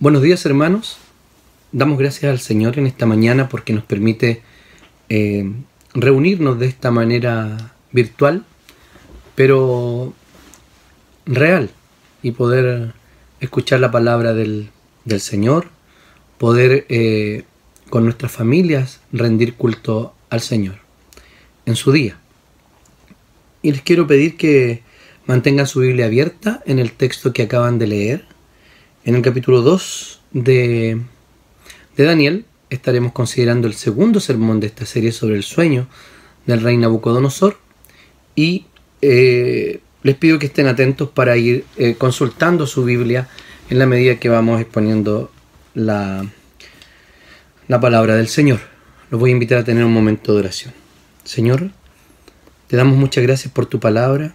Buenos días hermanos, damos gracias al Señor en esta mañana porque nos permite eh, reunirnos de esta manera virtual, pero real, y poder escuchar la palabra del, Señor, poder eh, con nuestras familias rendir culto al Señor en su día. Y les quiero pedir que mantengan su Biblia abierta en el texto que acaban de leer en el capítulo 2 de, Daniel estaremos considerando el segundo sermón de esta serie sobre el sueño del rey Nabucodonosor y eh, les pido que estén atentos para ir eh, consultando su Biblia en la medida que vamos exponiendo la, la palabra del Señor. Los voy a invitar a tener un momento de oración. Señor, te damos muchas gracias por tu palabra.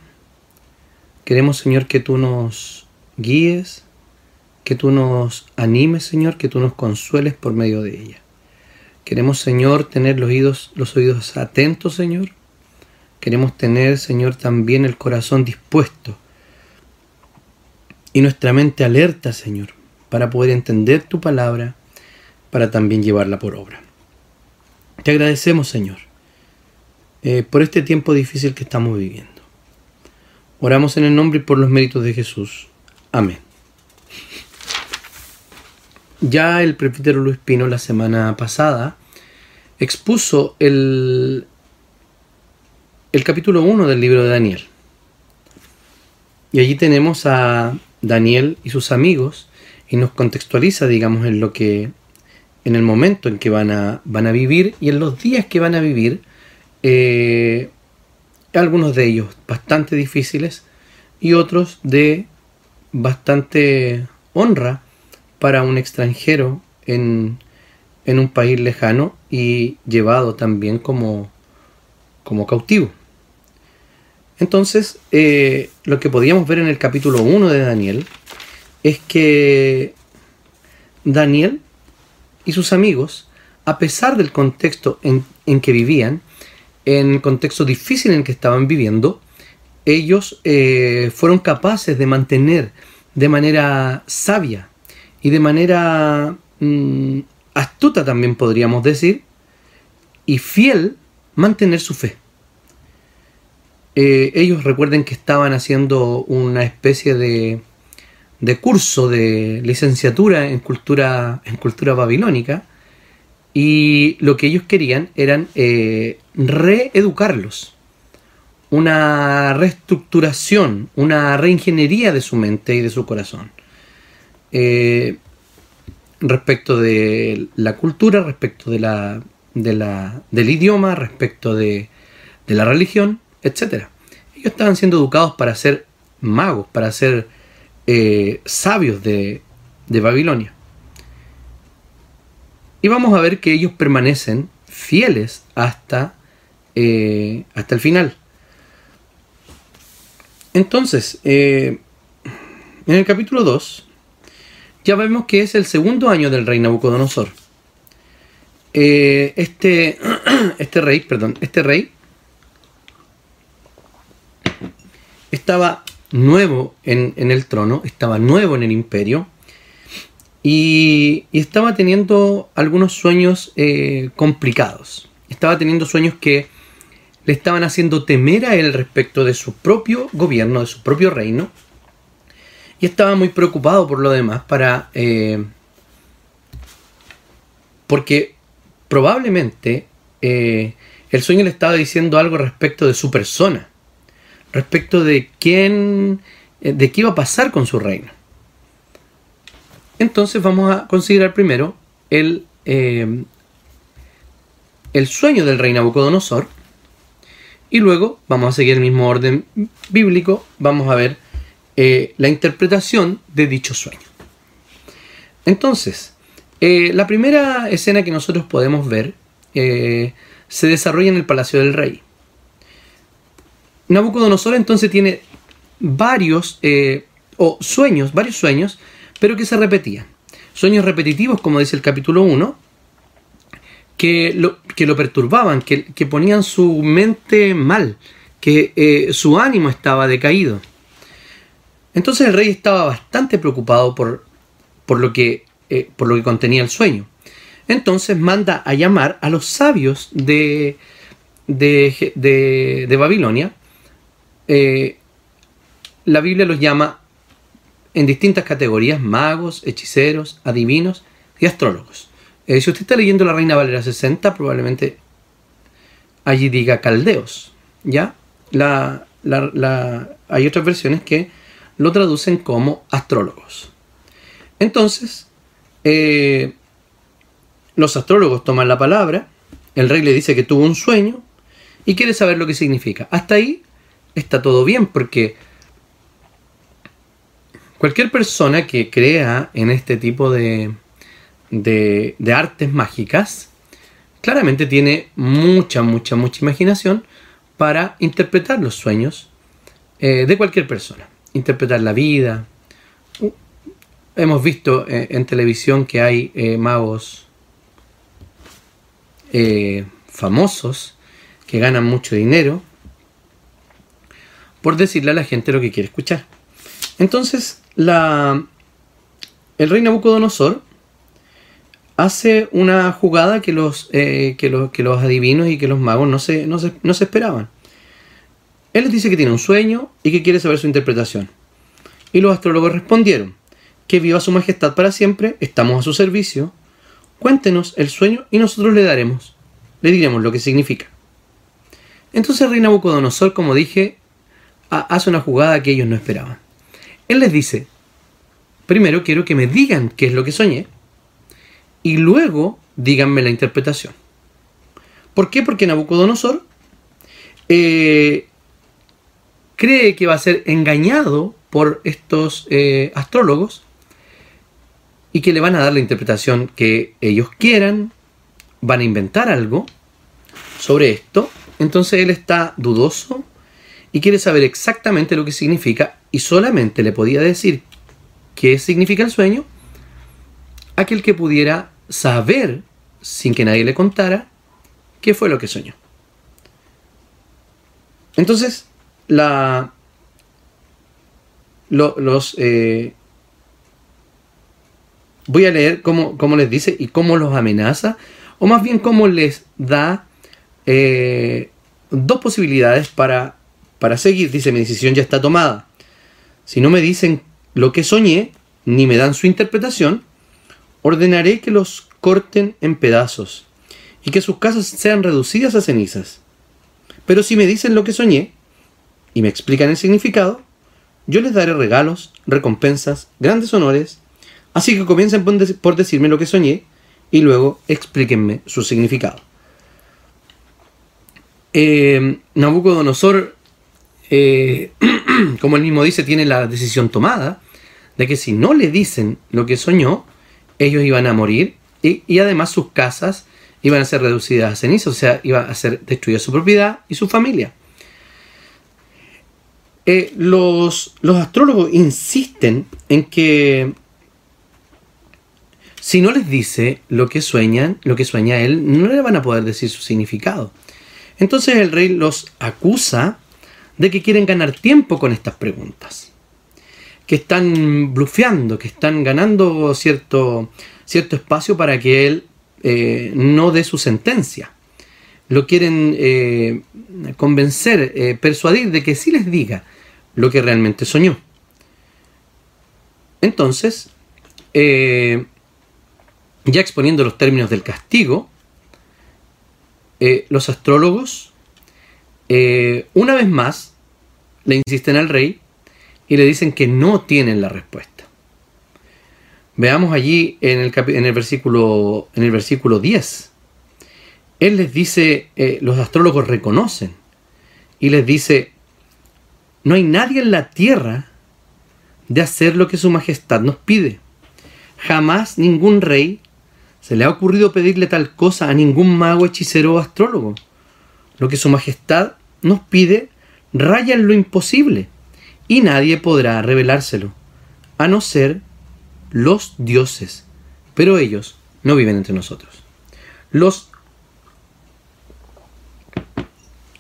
Queremos, Señor, que tú nos guíes, que tú nos animes, Señor, que tú nos consueles por medio de ella. Queremos, Señor, tener los oídos, atentos, Señor. Queremos tener, Señor, también el corazón dispuesto y nuestra mente alerta, Señor, para poder entender tu palabra, para también llevarla por obra. Te agradecemos, Señor, eh, por este tiempo difícil que estamos viviendo. Oramos en el nombre y por los méritos de Jesús. Amén. Ya el presbítero Luis Pino la semana pasada expuso el, el capítulo 1 del libro de Daniel. Y allí tenemos a Daniel y sus amigos y nos contextualiza, digamos, en lo que en el momento en que van a, van a vivir y en los días que van a vivir, eh, algunos de ellos bastante difíciles y otros de bastante honra para un extranjero en, un país lejano y llevado también como, como cautivo. Entonces, eh, lo que podíamos ver en el capítulo 1 de Daniel es que Daniel y sus amigos, a pesar del contexto en, que vivían, en el contexto difícil en que estaban viviendo, ellos eh, fueron capaces de mantener de manera sabia y de manera mm, astuta también podríamos decir, y fiel, mantener su fe. Eh, ellos recuerden que estaban haciendo una especie de, de curso de licenciatura en cultura, en cultura babilónica y lo que ellos querían eran eh, reeducarlos, una reestructuración, una reingeniería de su mente y de su corazón. Eh, respecto de la cultura, respecto de la, del idioma, respecto de, la religión, etc. Ellos estaban siendo educados para ser magos, para ser eh, sabios de, Babilonia. Y vamos a ver que ellos permanecen fieles hasta, eh, hasta el final. Entonces, en el capítulo 2 ya vemos que es el segundo año del rey Nabucodonosor. Eh, este, este rey, perdón, este rey estaba nuevo en, el trono, estaba nuevo en el imperio y, estaba teniendo algunos sueños eh, complicados. Estaba teniendo sueños que le estaban haciendo temer a él respecto de su propio gobierno, de su propio reino estaba muy preocupado por lo demás para... Eh, porque probablemente eh, el sueño le estaba diciendo algo respecto de su persona, respecto de quién, eh, de qué iba a pasar con su reino. Entonces vamos a considerar primero el, el sueño del rey Nabucodonosor y luego vamos a seguir el mismo orden bíblico, vamos a ver eh, la interpretación de dicho sueño. Entonces, eh, la primera escena que nosotros podemos ver eh, se desarrolla en el palacio del rey. Nabucodonosor entonces tiene varios o sueños, varios sueños, pero que se repetían. Sueños repetitivos, como dice el capítulo 1, que lo, que lo perturbaban, que, que, ponían su mente mal, que su ánimo estaba decaído. Entonces el rey estaba bastante preocupado por, por lo que eh, por lo que contenía el sueño. Entonces manda a llamar a los sabios de, de, Babilonia. Eh, la Biblia los llama en distintas categorías, magos, hechiceros, adivinos y astrólogos. si usted está leyendo la Reina Valera 60, probablemente allí diga caldeos. ¿Ya? Hay otras versiones que lo traducen como astrólogos. Entonces, eh, los astrólogos toman la palabra, el rey le dice que tuvo un sueño y quiere saber lo que significa. Hasta ahí está todo bien porque cualquier persona que crea en este tipo de, de, artes mágicas, claramente tiene mucha, mucha, mucha imaginación para interpretar los sueños eh, de cualquier persona. Interpretar la vida. hemos visto eh, en televisión que hay eh, magos famosos que ganan mucho dinero por decirle a la gente lo que quiere escuchar. Entonces, la, el rey Nabucodonosor hace una jugada que los, que, que los adivinos y que los magos no se, no se esperaban. Él les dice que tiene un sueño y que quiere saber su interpretación. Y los astrólogos respondieron, que viva su majestad para siempre, estamos a su servicio, cuéntenos el sueño y nosotros le daremos, le diremos lo que significa. Entonces el rey Nabucodonosor, como dije, hace una jugada que ellos no esperaban. Él les dice, primero quiero que me digan qué es lo que soñé y luego díganme la interpretación. ¿Por qué? Porque Nabucodonosor eh, cree que va a ser engañado por estos eh, astrólogos y que le van a dar la interpretación que ellos quieran, van a inventar algo sobre esto, entonces él está dudoso y quiere saber exactamente lo que significa y solamente le podía decir qué significa el sueño aquel que pudiera saber, sin que nadie le contara, qué fue lo que soñó. Entonces, la, los, eh, voy a leer cómo, les dice y cómo los amenaza, o más bien cómo les da eh, dos posibilidades para, para seguir. Dice, mi decisión ya está tomada. Si no me dicen lo que soñé, ni me dan su interpretación, ordenaré que los corten en pedazos y que sus casas sean reducidas a cenizas. Pero si me dicen lo que soñé, y me explican el significado, yo les daré regalos, recompensas, grandes honores, así que comiencen por decirme lo que soñé y luego explíquenme su significado. Eh, Nabucodonosor, eh, como él mismo dice, tiene la decisión tomada de que si no le dicen lo que soñó, ellos iban a morir y, y además sus casas iban a ser reducidas a cenizas, o sea, iba a ser destruida su propiedad y su familia. Eh, los, astrólogos insisten en que si no les dice lo que sueñan, lo que sueña él, no le van a poder decir su significado. Entonces el rey los acusa de que quieren ganar tiempo con estas preguntas, que están blufeando, que están ganando cierto, cierto espacio para que él eh, no dé su sentencia. Lo quieren eh, convencer, persuadir de que sí les diga lo que realmente soñó. Entonces, eh, ya exponiendo los términos del castigo, eh, los astrólogos, eh, una vez más, le insisten al rey y le dicen que no tienen la respuesta. Veamos allí en el, en el, versículo, en el versículo 10. Él les dice, los astrólogos reconocen y les dice, no hay nadie en la tierra de hacer lo que su majestad nos pide. Jamás ningún rey se le ha ocurrido pedirle tal cosa a ningún mago, hechicero o astrólogo. Lo que su majestad nos pide raya en lo imposible y nadie podrá revelárselo, a no ser los dioses, pero ellos no viven entre nosotros. Los,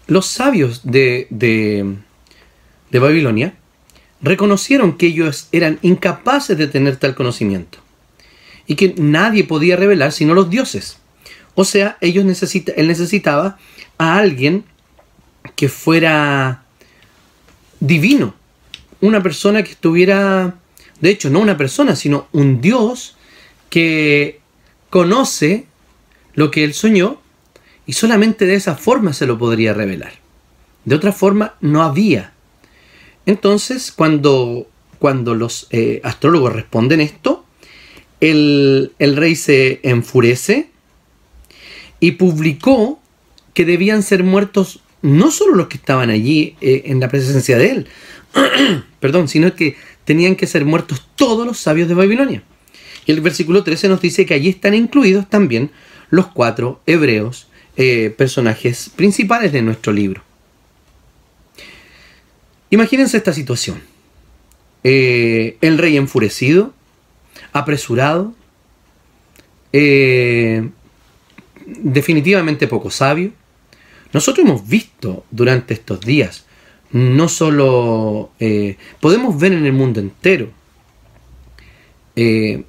los sabios de, de de Babilonia reconocieron que ellos eran incapaces de tener tal conocimiento y que nadie podía revelar sino los dioses. O sea, ellos necesita, él necesitaba a alguien que fuera divino, una persona que estuviera, de hecho, no una persona, sino un Dios que conoce lo que él soñó y solamente de esa forma se lo podría revelar. De otra forma, no había. Entonces, cuando, cuando los eh, astrólogos responden esto, el, rey se enfurece y publicó que debían ser muertos no solo los que estaban allí eh, en la presencia de él, perdón, sino que tenían que ser muertos todos los sabios de Babilonia. Y el versículo 13 nos dice que allí están incluidos también los cuatro hebreos eh, personajes principales de nuestro libro. Imagínense esta situación. Eh, el rey enfurecido, apresurado, definitivamente poco sabio, nosotros hemos visto durante estos días, no solo eh, podemos ver en el mundo entero, eh,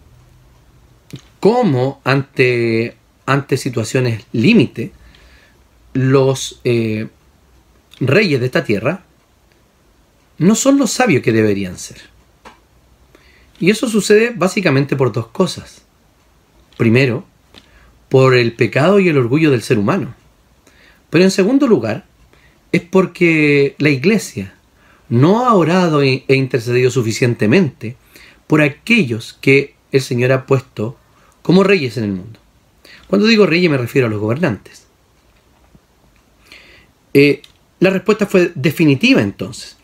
cómo ante, ante situaciones límite, los eh, reyes de esta tierra no son los sabios que deberían ser. Y eso sucede básicamente por dos cosas. Primero, por el pecado y el orgullo del ser humano. Pero en segundo lugar, es porque la iglesia no ha orado e intercedido suficientemente por aquellos que el Señor ha puesto como reyes en el mundo. Cuando digo reyes me refiero a los gobernantes. Eh, la respuesta fue definitiva entonces.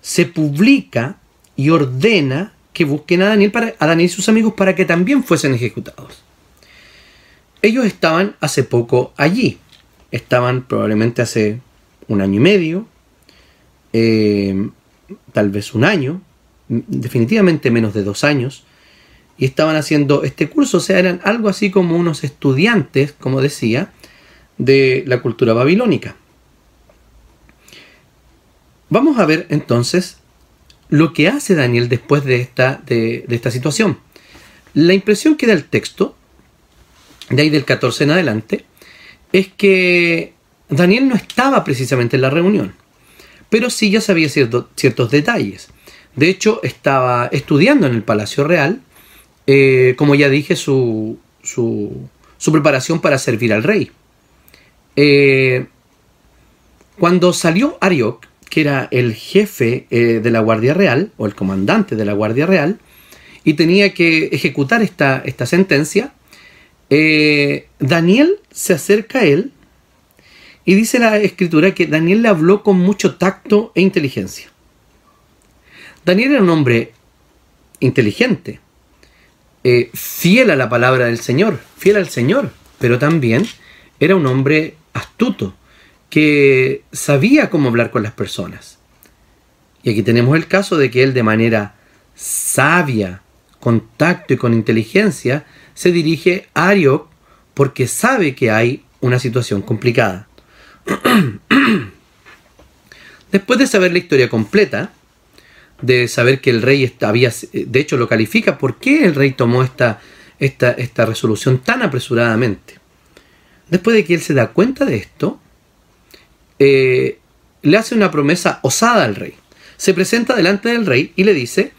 Se publica y ordena que busquen a Daniel, para, a Daniel y sus amigos para que también fuesen ejecutados. Ellos estaban hace poco allí, estaban probablemente hace un año y medio, eh, tal vez un año, definitivamente menos de dos años, y estaban haciendo este curso, o sea, eran algo así como unos estudiantes, como decía, de la cultura babilónica. Vamos a ver entonces lo que hace Daniel después de esta, de, esta situación. La impresión que da el texto, de ahí del 14 en adelante, es que Daniel no estaba precisamente en la reunión, pero sí ya sabía ciertos detalles. De hecho, estaba estudiando en el Palacio Real, eh, como ya dije, su, su, preparación para servir al rey. Eh, cuando salió Ariok, que era el jefe eh, de la Guardia Real, o el comandante de la Guardia Real, y tenía que ejecutar esta, esta sentencia, Daniel se acerca a él y dice la escritura que Daniel le habló con mucho tacto e inteligencia. Daniel era un hombre inteligente, eh, fiel a la palabra del Señor, fiel al Señor, pero también era un hombre astuto, que sabía cómo hablar con las personas. Y aquí tenemos el caso de que él de manera sabia, con tacto y con inteligencia, se dirige a Ariok porque sabe que hay una situación complicada. Después de saber la historia completa, de saber que el rey había, de hecho lo califica, ¿por qué el rey tomó esta, esta, esta resolución tan apresuradamente? Después de que él se da cuenta de esto, eh, le hace una promesa osada al rey. Se presenta delante del rey y le dice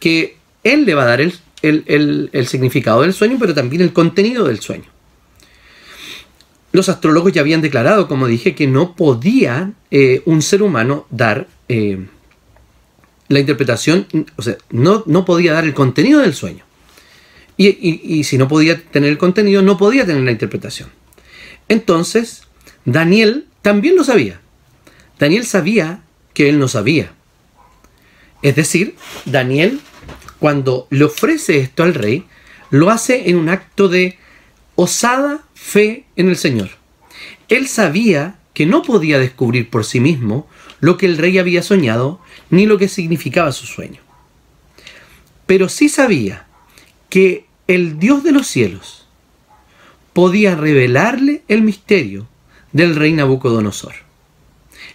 que él le va a dar el significado del sueño, pero también el contenido del sueño. Los astrólogos ya habían declarado, como dije, que no podía eh, un ser humano dar eh, la interpretación, o sea, no, no, podía dar el contenido del sueño. Y, si no podía tener el contenido, no podía tener la interpretación. Entonces, Daniel también lo sabía. Daniel sabía que él no sabía. Es decir, Daniel, cuando le ofrece esto al rey, lo hace en un acto de osada fe en el Señor. Él sabía que no podía descubrir por sí mismo lo que el rey había soñado ni lo que significaba su sueño. Pero sí sabía que el Dios de los cielos podía revelarle el misterio del rey Nabucodonosor.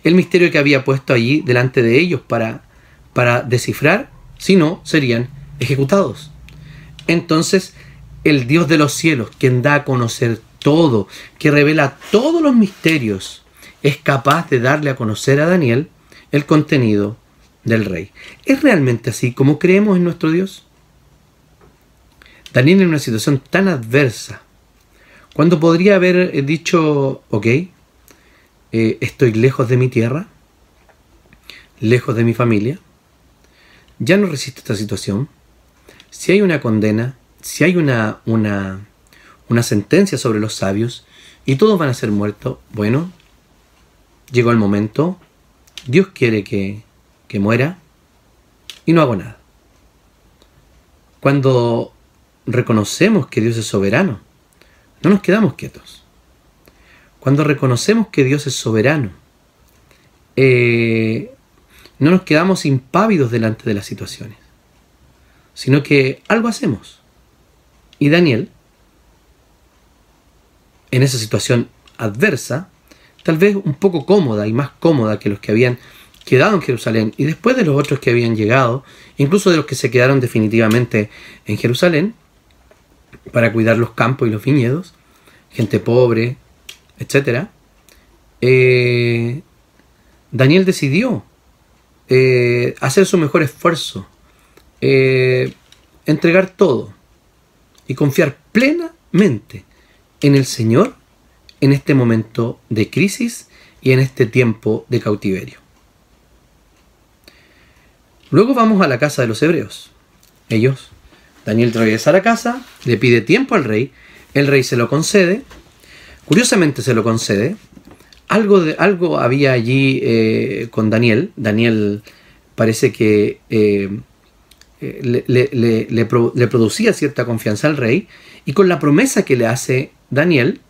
El misterio que había puesto allí delante de ellos para, para descifrar, si no, serían ejecutados. Entonces, el Dios de los cielos, quien da a conocer todo, que revela todos los misterios, es capaz de darle a conocer a Daniel el contenido del rey. ¿Es realmente así como creemos en nuestro Dios? Daniel en una situación tan adversa, cuando podría haber dicho, ok, eh, estoy lejos de mi tierra, lejos de mi familia, ya no resisto esta situación, si hay una condena, si hay una, una, una sentencia sobre los sabios y todos van a ser muertos, bueno, llegó el momento, Dios quiere que, que muera y no hago nada. Cuando reconocemos que Dios es soberano, no nos quedamos quietos. Cuando reconocemos que Dios es soberano, eh, no nos quedamos impávidos delante de las situaciones, sino que algo hacemos. Y Daniel, en esa situación adversa, tal vez un poco cómoda y más cómoda que los que habían quedado en Jerusalén y después de los otros que habían llegado, incluso de los que se quedaron definitivamente en Jerusalén, para cuidar los campos y los viñedos, gente pobre, etc. Eh, Daniel decidió eh, hacer su mejor esfuerzo, eh, entregar todo y confiar plenamente en el Señor en este momento de crisis y en este tiempo de cautiverio. Luego vamos a la casa de los hebreos. Ellos Daniel regresa a la casa, le pide tiempo al rey, el rey se lo concede, curiosamente se lo concede, algo, de, algo había allí eh, con Daniel, Daniel parece que eh, eh, le, producía cierta confianza al rey, y con la promesa que le hace Daniel,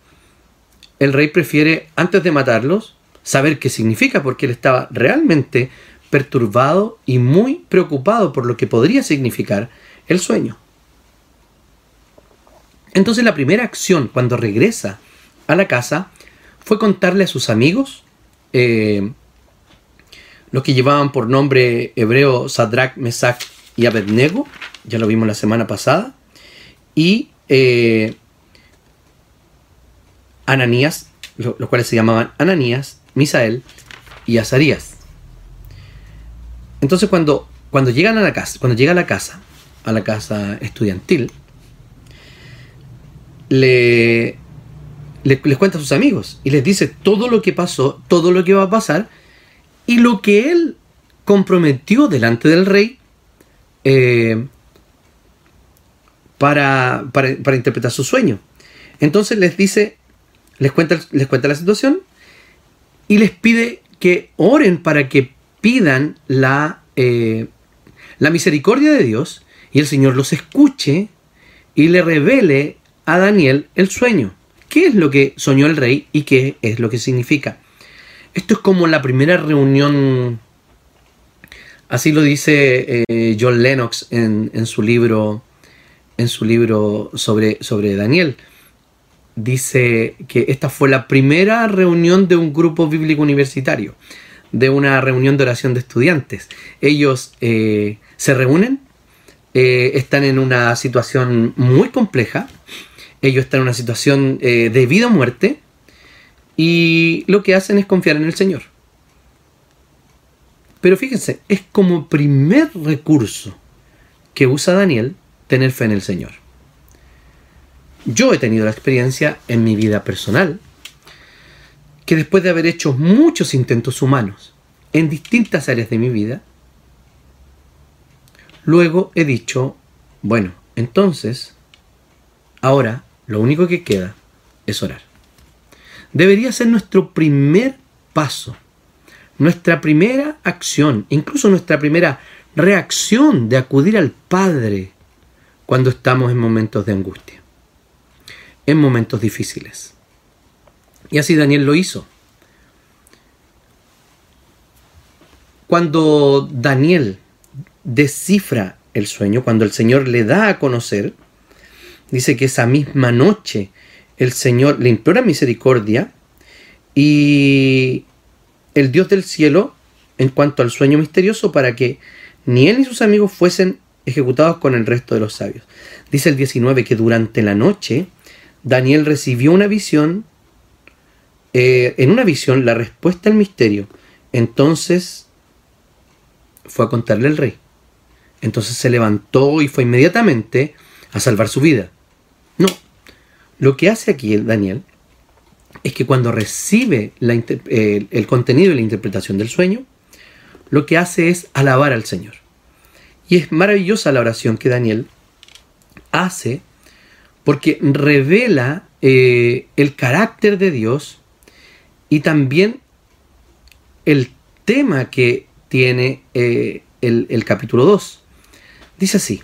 el rey prefiere, antes de matarlos, saber qué significa, porque él estaba realmente perturbado y muy preocupado por lo que podría significar el sueño. Entonces la primera acción cuando regresa a la casa fue contarle a sus amigos, eh, los que llevaban por nombre hebreo Sadrach, Mesach y Abednego, ya lo vimos la semana pasada, y eh, Ananías, los cuales se llamaban Ananías, Misael y Azarías. Entonces cuando, cuando llegan a la casa, cuando llega a la casa, a la casa estudiantil, le, les cuenta a sus amigos y les dice todo lo que pasó, todo lo que va a pasar y lo que él comprometió delante del rey eh, para, para, interpretar su sueño. Entonces les dice, les cuenta, les cuenta la situación y les pide que oren para que pidan la, eh, la misericordia de Dios y el Señor los escuche y le revele a Daniel el sueño. ¿Qué es lo que soñó el rey y qué es lo que significa? Esto es como la primera reunión, así lo dice eh, John Lennox en, su libro, en su libro sobre, sobre Daniel. Dice que esta fue la primera reunión de un grupo bíblico universitario, de una reunión de oración de estudiantes. Ellos eh, se reúnen, eh, están en una situación muy compleja, ellos están en una situación eh, de vida o muerte y lo que hacen es confiar en el Señor. Pero fíjense, es como primer recurso que usa Daniel tener fe en el Señor. Yo he tenido la experiencia en mi vida personal que después de haber hecho muchos intentos humanos en distintas áreas de mi vida, luego he dicho, bueno, entonces, ahora lo único que queda es orar. Debería ser nuestro primer paso, nuestra primera acción, incluso nuestra primera reacción de acudir al Padre cuando estamos en momentos de angustia, en momentos difíciles. Y así Daniel lo hizo. Cuando Daniel descifra el sueño, cuando el Señor le da a conocer, dice que esa misma noche el Señor le implora misericordia y el Dios del cielo en cuanto al sueño misterioso para que ni él ni sus amigos fuesen ejecutados con el resto de los sabios. Dice el 19 que durante la noche Daniel recibió una visión, eh, en una visión la respuesta al misterio. Entonces fue a contarle al rey. Entonces se levantó y fue inmediatamente a salvar su vida. No, lo que hace aquí Daniel es que cuando recibe el contenido y la interpretación del sueño, lo que hace es alabar al Señor. Y es maravillosa la oración que Daniel hace porque revela eh, el carácter de Dios y también el tema que tiene eh, el, capítulo 2. Dice así,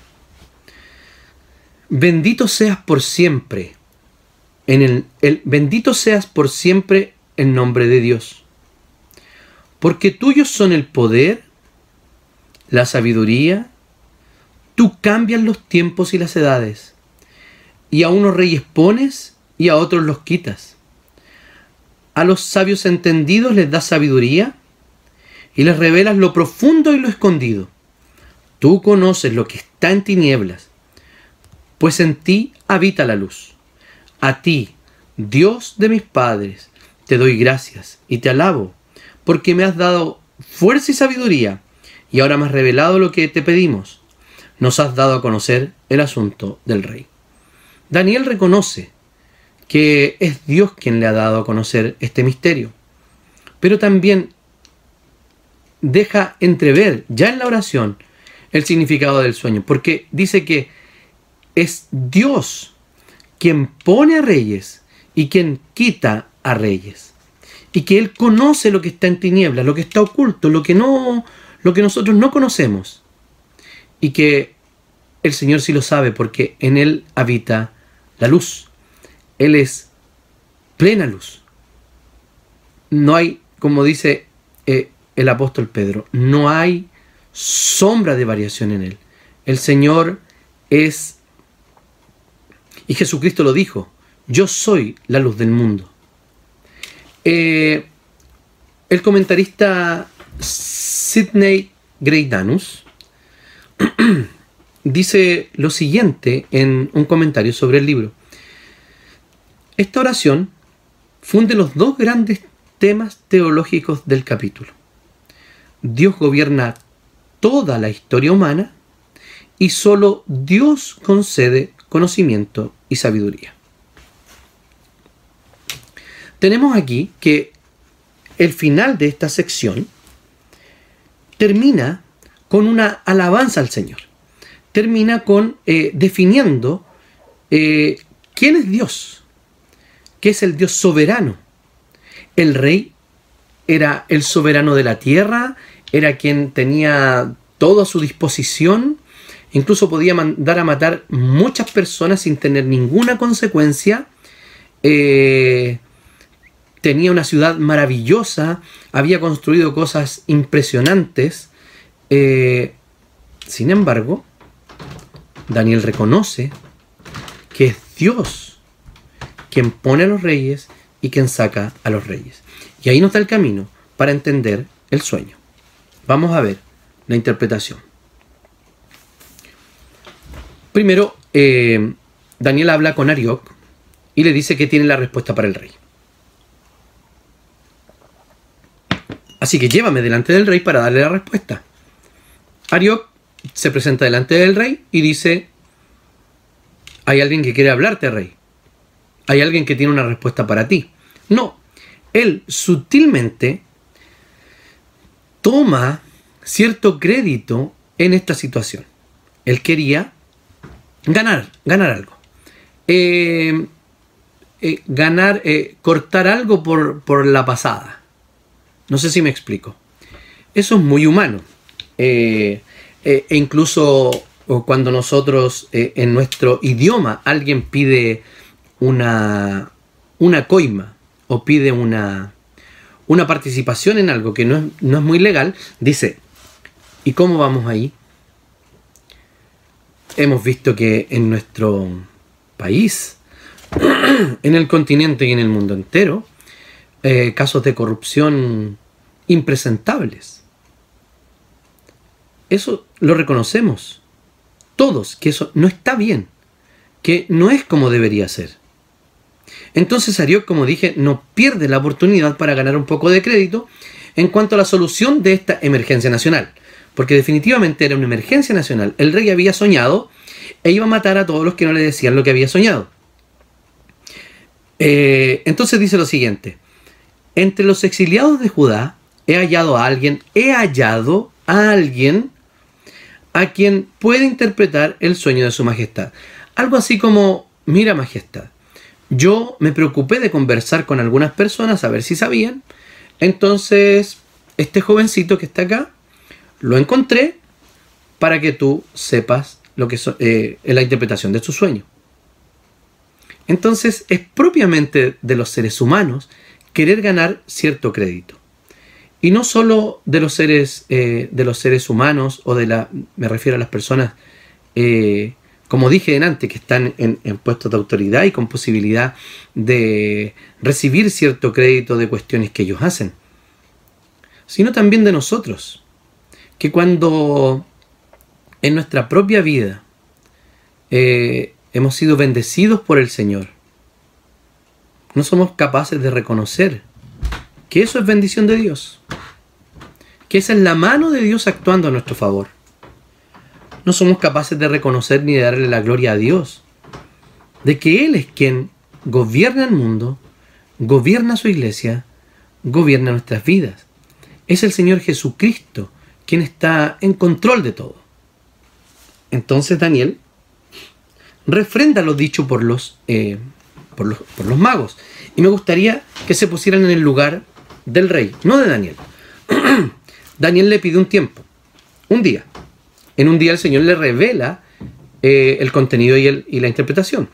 bendito seas por siempre, en el, bendito seas por siempre en nombre de Dios, porque tuyos son el poder, la sabiduría, tú cambias los tiempos y las edades, y a unos reyes pones y a otros los quitas. A los sabios entendidos les das sabiduría y les revelas lo profundo y lo escondido. Tú conoces lo que está en tinieblas, pues en ti habita la luz. A ti, Dios de mis padres, te doy gracias y te alabo, porque me has dado fuerza y sabiduría, y ahora me has revelado lo que te pedimos. Nos has dado a conocer el asunto del rey. Daniel reconoce que es Dios quien le ha dado a conocer este misterio, pero también deja entrever ya en la oración el significado del sueño, porque dice que es Dios quien pone a reyes y quien quita a reyes. Y que Él conoce lo que está en tinieblas, lo que está oculto, lo que no, lo que nosotros no conocemos. Y que el Señor sí lo sabe porque en Él habita la luz. Él es plena luz. No hay, como dice eh, el apóstol Pedro, no hay sombra de variación en Él. El Señor es, y Jesucristo lo dijo, yo soy la luz del mundo. Eh, el comentarista Sidney Greidanus dice lo siguiente en un comentario sobre el libro. Esta oración funde los dos grandes temas teológicos del capítulo. Dios gobierna toda la historia humana y solo Dios concede conocimiento y sabiduría. Tenemos aquí que el final de esta sección termina con una alabanza al Señor termina con eh, definiendo eh, quién es Dios, qué es el Dios soberano. El rey era el soberano de la tierra, era quien tenía todo a su disposición, incluso podía mandar a matar muchas personas sin tener ninguna consecuencia. Eh, tenía una ciudad maravillosa, había construido cosas impresionantes. sin embargo, Daniel reconoce que es Dios quien pone a los reyes y quien saca a los reyes. Y ahí nos da el camino para entender el sueño. Vamos a ver la interpretación. Primero, eh, Daniel habla con Arioc y le dice que tiene la respuesta para el rey. Así que llévame delante del rey para darle la respuesta. Arioc se presenta delante del rey y dice, hay alguien que quiere hablarte, rey. Hay alguien que tiene una respuesta para ti. No, él sutilmente toma cierto crédito en esta situación. Él quería ganar, ganar algo. Eh, eh, ganar, eh, cortar algo por, por, la pasada. No sé si me explico. Eso es muy humano. E incluso cuando nosotros en nuestro idioma alguien pide una, una coima o pide una, una participación en algo que no es, no es muy legal, dice, ¿y cómo vamos ahí? Hemos visto que en nuestro país, en el continente y en el mundo entero, eh, casos de corrupción impresentables. Eso lo reconocemos. todos que eso no está bien, que no es como debería ser. Entonces Ariok, como dije, no pierde la oportunidad para ganar un poco de crédito en cuanto a la solución de esta emergencia nacional. Porque definitivamente era una emergencia nacional. El rey había soñado e iba a matar a todos los que no le decían lo que había soñado. Eh, entonces dice lo siguiente. Entre los exiliados de Judá he hallado a alguien, he hallado a alguien a quien puede interpretar el sueño de su majestad. Algo así como, mira majestad, yo me preocupé de conversar con algunas personas a ver si sabían. Entonces, este jovencito que está acá, lo encontré para que tú sepas lo que eh, es la interpretación de su sueño. Entonces, es propiamente de los seres humanos querer ganar cierto crédito. Y no solo de los seres, eh, de los seres humanos o de la, me refiero a las personas eh, como dije antes, que están en, puestos de autoridad y con posibilidad de recibir cierto crédito de cuestiones que ellos hacen, sino también de nosotros, que cuando en nuestra propia vida eh, hemos sido bendecidos por el Señor, no somos capaces de reconocer que eso es bendición de Dios, que esa es la mano de Dios actuando a nuestro favor no somos capaces de reconocer ni de darle la gloria a Dios, de que Él es quien gobierna el mundo, gobierna su iglesia, gobierna nuestras vidas. Es el Señor Jesucristo quien está en control de todo. Entonces Daniel refrenda lo dicho por los, eh, por los, por los magos. Y me gustaría que se pusieran en el lugar del rey, no de Daniel. Daniel le pide un tiempo, un día en un día el Señor le revela eh, el contenido y, y la interpretación.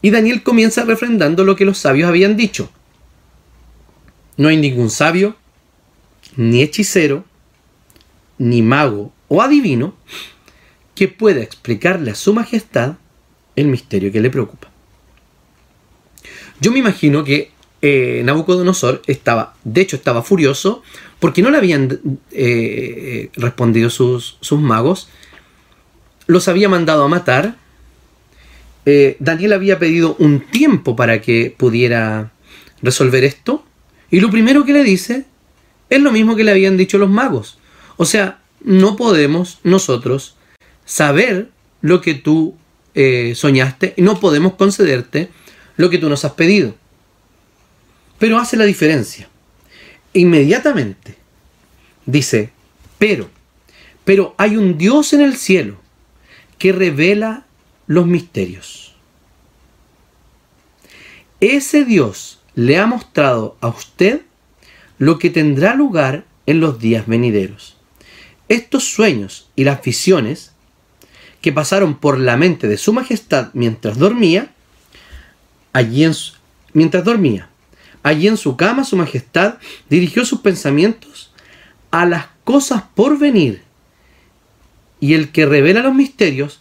Y Daniel comienza refrendando lo que los sabios habían dicho. No hay ningún sabio, ni hechicero, ni mago o adivino que pueda explicarle a su majestad el misterio que le preocupa. Yo me imagino que eh, Nabucodonosor estaba, de hecho estaba furioso porque no le habían eh, respondido sus, sus, magos, los había mandado a matar, eh, Daniel había pedido un tiempo para que pudiera resolver esto, y lo primero que le dice es lo mismo que le habían dicho los magos. O sea, no podemos nosotros saber lo que tú soñaste y no podemos concederte lo que tú nos has pedido. Pero hace la diferencia. Inmediatamente dice, pero, pero hay un Dios en el cielo que revela los misterios. Ese Dios le ha mostrado a usted lo que tendrá lugar en los días venideros. Estos sueños y las visiones que pasaron por la mente de su majestad mientras dormía, allí en mientras dormía, Allí en su cama su majestad dirigió sus pensamientos a las cosas por venir. Y el que revela los misterios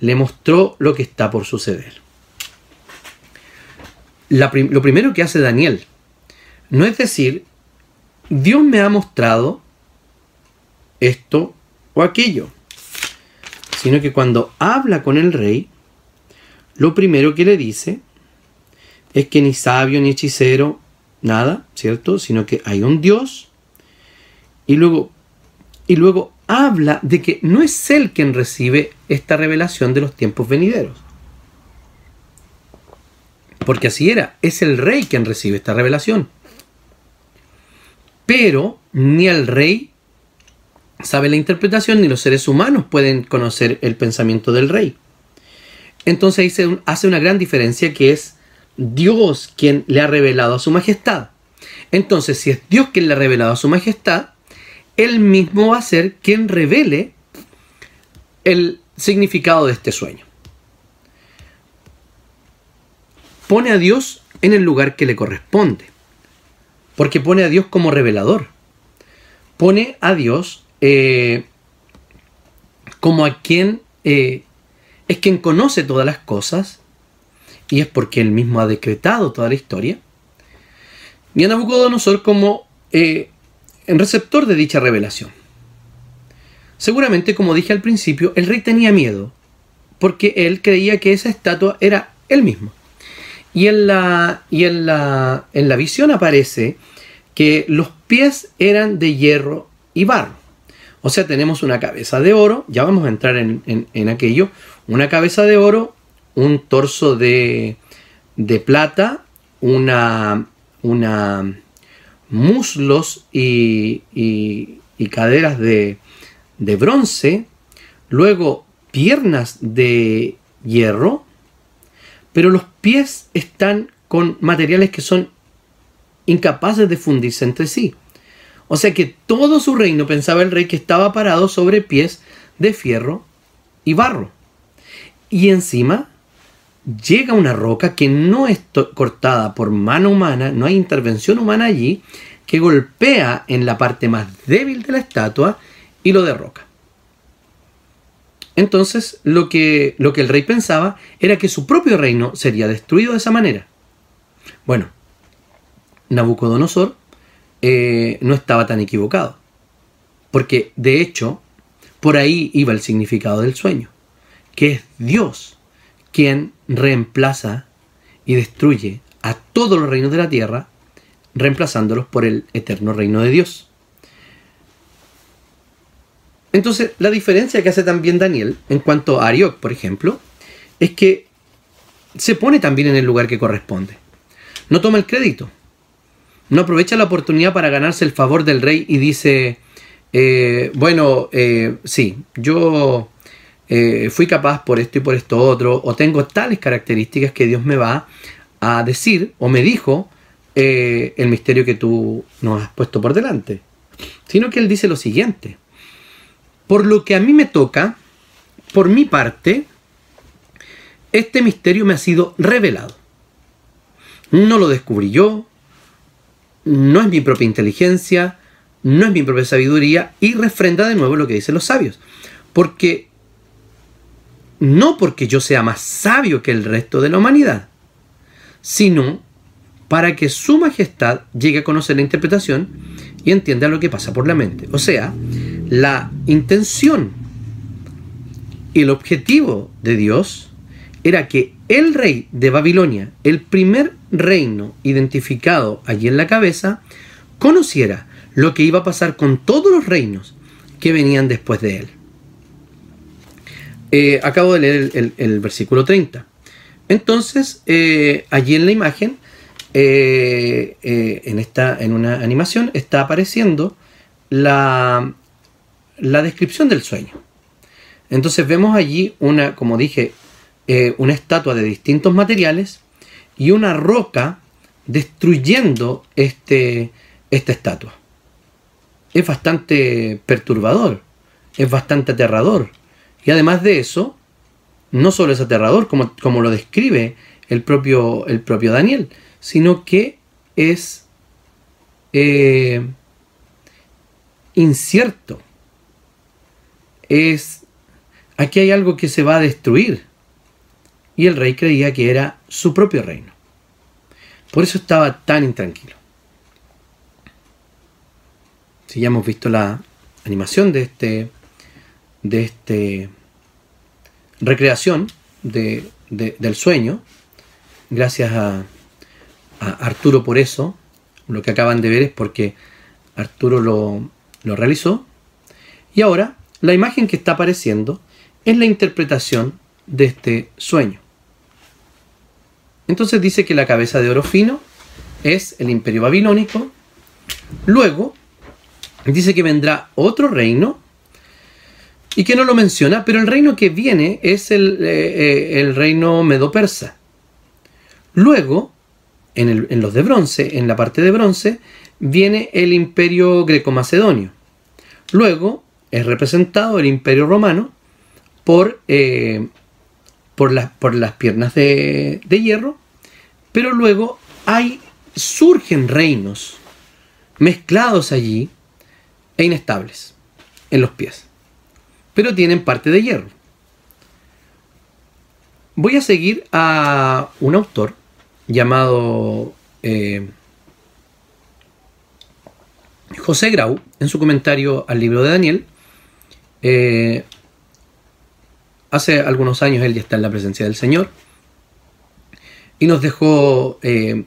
le mostró lo que está por suceder. lo primero que hace Daniel no es decir, Dios me ha mostrado esto o aquello, sino que cuando habla con el rey, lo primero que le dice es que ni sabio ni hechicero, nada, ¿cierto? Sino que hay un Dios. Y luego, y luego habla de que no es Él quien recibe esta revelación de los tiempos venideros. Porque así era, es el rey quien recibe esta revelación. Pero ni el rey sabe la interpretación, ni los seres humanos pueden conocer el pensamiento del rey. Entonces ahí hace una gran diferencia que es Dios quien le ha revelado a su majestad. Entonces, si es Dios quien le ha revelado a su majestad, Él mismo va a ser quien revele el significado de este sueño. Pone a Dios en el lugar que le corresponde, porque pone a Dios como revelador. Pone a Dios eh, como a quien eh, es quien conoce todas las cosas y es porque él mismo ha decretado toda la historia, y a Nabucodonosor como eh, receptor de dicha revelación. Seguramente, como dije al principio, el rey tenía miedo, porque él creía que esa estatua era él mismo. Y en la, y en la, en la visión aparece que los pies eran de hierro y barro. O sea, tenemos una cabeza de oro, ya vamos a entrar en, en, aquello, una cabeza de oro, un torso de, de plata, una, una muslos y, y, y caderas de, de bronce, luego piernas de hierro, pero los pies están con materiales que son incapaces de fundirse entre sí. O sea que todo su reino pensaba el rey que estaba parado sobre pies de fierro y barro. Y encima llega una roca que no es cortada por mano humana, no hay intervención humana allí, que golpea en la parte más débil de la estatua y lo derroca. Entonces, lo que, lo que el rey pensaba era que su propio reino sería destruido de esa manera. Bueno, Nabucodonosor eh, no estaba tan equivocado, porque de hecho, por ahí iba el significado del sueño, que es Dios quien reemplaza y destruye a todos los reinos de la tierra, reemplazándolos por el eterno reino de Dios. Entonces, la diferencia que hace también Daniel en cuanto a Ariok, por ejemplo, es que se pone también en el lugar que corresponde. No toma el crédito. No aprovecha la oportunidad para ganarse el favor del rey y dice, eh, bueno, eh, sí, yo eh, fui capaz por esto y por esto otro, o tengo tales características que Dios me va a decir o me dijo el misterio que tú nos has puesto por delante. Sino que él dice lo siguiente. Por lo que a mí me toca, por mi parte, este misterio me ha sido revelado. No lo descubrí yo, no es mi propia inteligencia, no es mi propia sabiduría y refrenda de nuevo lo que dicen los sabios. Porque no porque yo sea más sabio que el resto de la humanidad, sino para que su majestad llegue a conocer la interpretación y entienda lo que pasa por la mente. O sea, la intención y el objetivo de Dios era que el rey de Babilonia, el primer reino identificado allí en la cabeza, conociera lo que iba a pasar con todos los reinos que venían después de él. Eh, acabo de leer el, versículo 30. Entonces, eh, allí en la imagen, eh, en, esta, en una animación, está apareciendo la, la descripción del sueño. Entonces vemos allí una, como dije, eh, una estatua de distintos materiales y una roca destruyendo este, esta estatua. Es bastante perturbador, es bastante aterrador. Y además de eso, no solo es aterrador como, como lo describe el propio, el propio Daniel, sino que es eh, incierto es, aquí hay algo que se va a destruir. Y el rey creía que era su propio reino. Por eso estaba tan intranquilo. Si ya hemos visto la animación de este, de este recreación de, del sueño, gracias a, a, Arturo por eso, lo que acaban de ver es porque Arturo lo, lo realizó. Y ahora la imagen que está apareciendo es la interpretación de este sueño. Entonces dice que la cabeza de oro fino es el imperio babilónico. Luego dice que vendrá otro reino y que no lo menciona, pero el reino que viene es el, eh, eh, reino medo-persa. Luego, en, en, los de bronce, en la parte de bronce, viene el imperio greco-macedonio. Luego es representado el imperio romano por, eh, por, por, las piernas de, hierro, pero luego hay, surgen reinos mezclados allí e inestables en los pies, pero tienen parte de hierro. Voy a seguir a un autor llamado eh, José Grau en su comentario al libro de Daniel, Eh, hace algunos años él ya está en la presencia del Señor y nos dejó eh,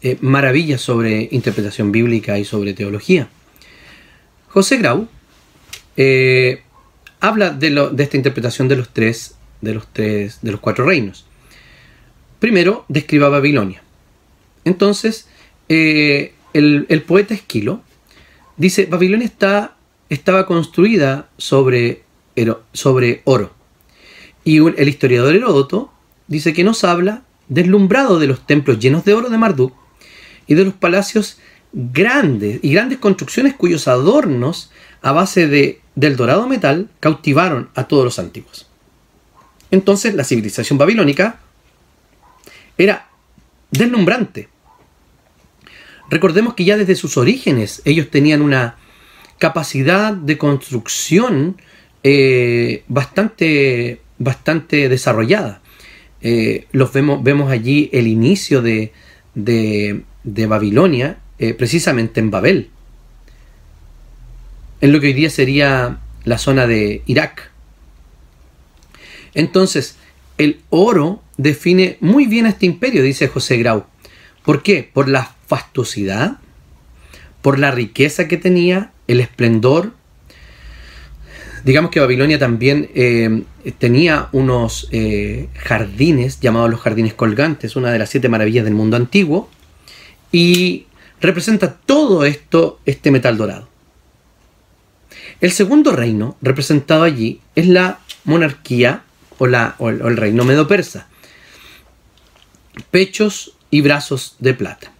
eh, maravillas sobre interpretación bíblica y sobre teología. José Grau habla de, esta interpretación de los tres, de los tres, de los cuatro reinos. Primero describa Babilonia. Entonces, el, poeta Esquilo dice, Babilonia está estaba construida sobre, sobre oro. Y el historiador Heródoto dice que nos habla deslumbrado de los templos llenos de oro de Marduk y de los palacios grandes y grandes construcciones cuyos adornos a base de, del dorado metal cautivaron a todos los antiguos. Entonces la civilización babilónica era deslumbrante. Recordemos que ya desde sus orígenes ellos tenían una capacidad de construcción eh, bastante, bastante desarrollada. Eh, los vemos, vemos allí el inicio de, de, Babilonia, eh, precisamente en Babel, en lo que hoy día sería la zona de Irak. Entonces, el oro define muy bien a este imperio, dice José Grau. ¿Por qué? Por la fastuosidad, por la riqueza que tenía, el esplendor. Digamos que Babilonia también eh, tenía unos eh, jardines llamados los jardines colgantes, una de las siete maravillas del mundo antiguo, y representa todo esto, este metal dorado. El segundo reino representado allí es la monarquía o, la, o el reino medo-persa. Pechos y brazos de plata.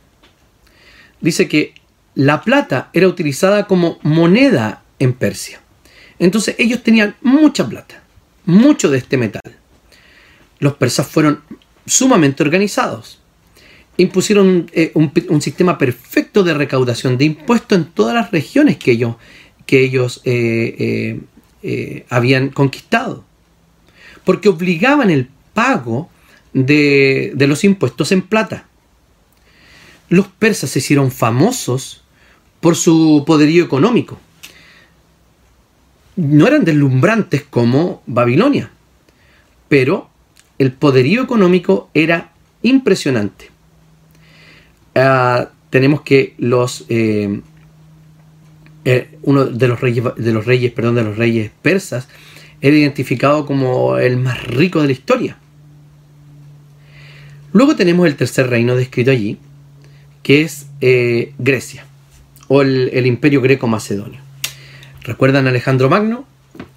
Dice que la plata era utilizada como moneda en Persia. Entonces ellos tenían mucha plata, mucho de este metal. Los persas fueron sumamente organizados. Impusieron eh, un, sistema perfecto de recaudación de impuestos en todas las regiones que ellos, que ellos eh, eh, habían conquistado. Porque obligaban el pago de, de los impuestos en plata. Los persas se hicieron famosos por su poderío económico. No eran deslumbrantes como Babilonia, pero el poderío económico era impresionante. Ah, tenemos que los eh, eh, uno de los reyes de los reyes perdón de los reyes persas era identificado como el más rico de la historia. Luego tenemos el tercer reino descrito allí, que es eh, Grecia o el, imperio greco macedonio. ¿Recuerdan a Alejandro Magno?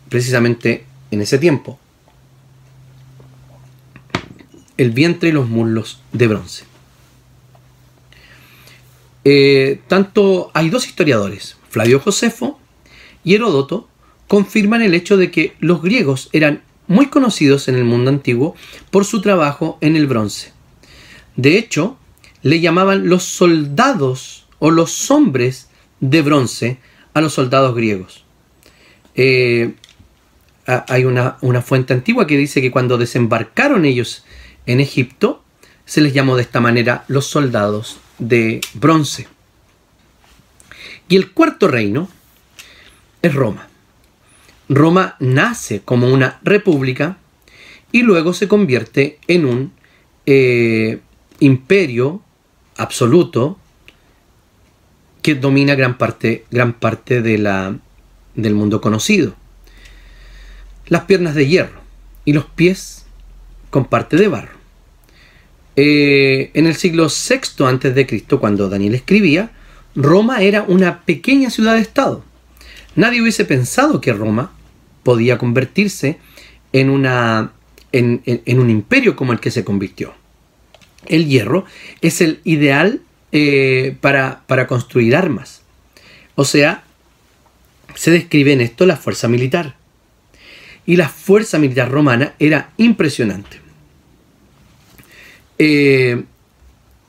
Precisamente en ese tiempo. El vientre y los muslos de bronce. Eh, tanto hay dos historiadores, Flavio Josefo y Heródoto, confirman el hecho de que los griegos eran muy conocidos en el mundo antiguo por su trabajo en el bronce. De hecho, le llamaban los soldados o los hombres de bronce a los soldados griegos. Eh, hay una, fuente antigua que dice que cuando desembarcaron ellos en Egipto, se les llamó de esta manera los soldados de bronce. Y el cuarto reino es Roma. Roma nace como una república y luego se convierte en un eh, imperio absoluto que domina gran parte, gran parte de la, del mundo conocido. Las piernas de hierro y los pies con parte de barro. Eh, en el siglo VI a.C., cuando Daniel escribía, Roma era una pequeña ciudad-estado. Nadie hubiese pensado que Roma podía convertirse en, una, en un imperio como el que se convirtió. El hierro es el ideal eh, para, construir armas. O sea, se describe en esto la fuerza militar. Y la fuerza militar romana era impresionante. Eh,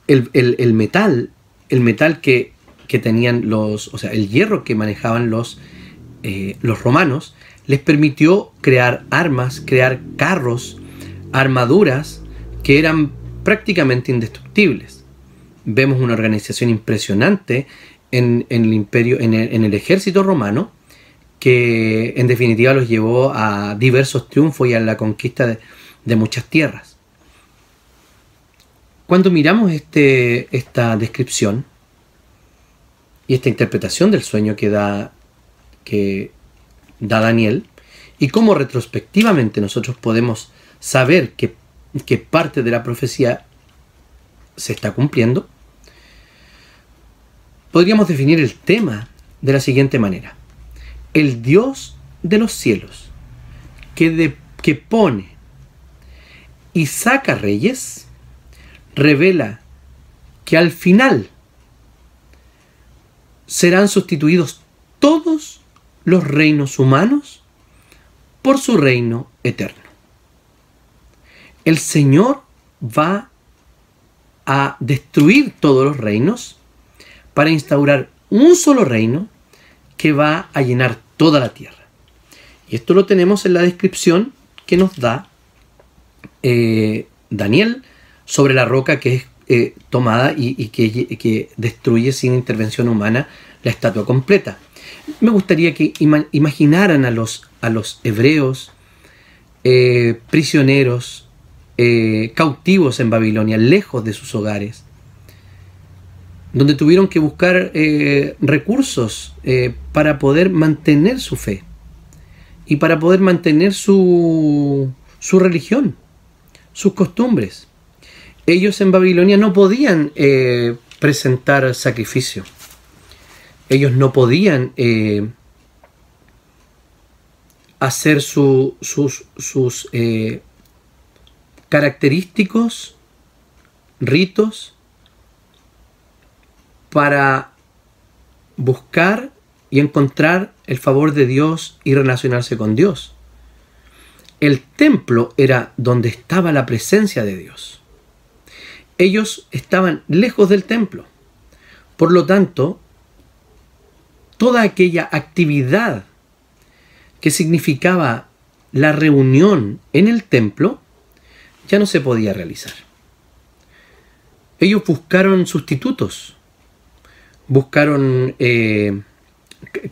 el, metal, el metal que, tenían los, o sea, el hierro que manejaban los, eh, los romanos, les permitió crear armas, crear carros, armaduras que eran prácticamente indestructibles vemos una organización impresionante en, el imperio, en el, ejército romano, que en definitiva los llevó a diversos triunfos y a la conquista de, de muchas tierras. Cuando miramos este, esta descripción y esta interpretación del sueño que da, que da Daniel, y cómo retrospectivamente nosotros podemos saber que, que parte de la profecía se está cumpliendo, podríamos definir el tema de la siguiente manera. El Dios de los cielos, que, de, que pone y saca reyes, revela que al final serán sustituidos todos los reinos humanos por su reino eterno. El Señor va a destruir todos los reinos para instaurar un solo reino que va a llenar toda la tierra. Y esto lo tenemos en la descripción que nos da eh, Daniel sobre la roca que es eh, tomada y, que, destruye sin intervención humana la estatua completa. Me gustaría que imaginaran a los, a los hebreos eh, prisioneros, cautivos en Babilonia, lejos de sus hogares, donde tuvieron que buscar recursos para poder mantener su fe y para poder mantener su, su religión, sus costumbres ellos en Babilonia no podían eh, presentar sacrificio. Ellos no podían eh, hacer sus, sus eh, característicos ritos para buscar y encontrar el favor de Dios y relacionarse con Dios. El templo era donde estaba la presencia de Dios ellos estaban lejos del templo. Por lo tanto, toda aquella actividad que significaba la reunión en el templo ya no se podía realizar. Ellos buscaron sustitutos, buscaron, eh,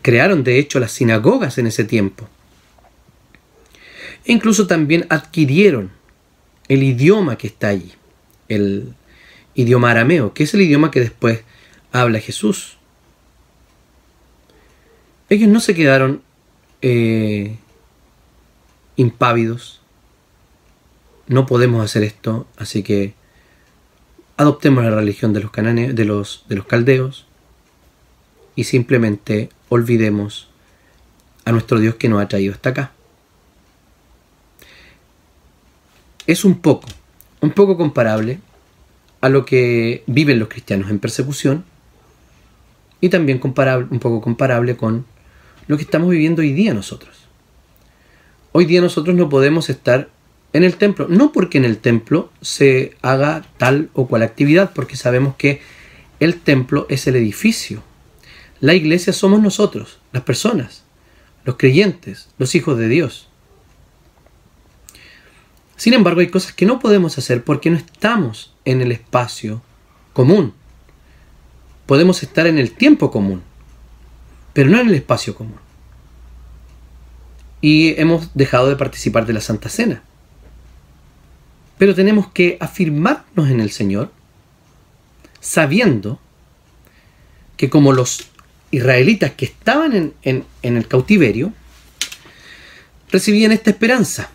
crearon de hecho las sinagogas en ese tiempo. E incluso también adquirieron el idioma que está allí el idioma arameo, que es el idioma que después habla Jesús. Ellos no se quedaron eh, impávidos. No podemos hacer esto, así que adoptemos la religión de los, cananeos, de los, de los caldeos y simplemente olvidemos a nuestro Dios que nos ha traído hasta acá. Es un poco un poco comparable a lo que viven los cristianos en persecución y también comparable, un poco comparable con lo que estamos viviendo hoy día nosotros. Hoy día nosotros no podemos estar en el templo, no porque en el templo se haga tal o cual actividad, porque sabemos que el templo es el edificio. La iglesia somos nosotros, las personas, los creyentes, los hijos de Dios. Sin embargo, hay cosas que no podemos hacer porque no estamos en el espacio común. Podemos estar en el tiempo común, pero no en el espacio común. Y hemos dejado de participar de la Santa Cena. Pero tenemos que afirmarnos en el Señor, sabiendo que como los israelitas que estaban en, en el cautiverio, recibían esta esperanza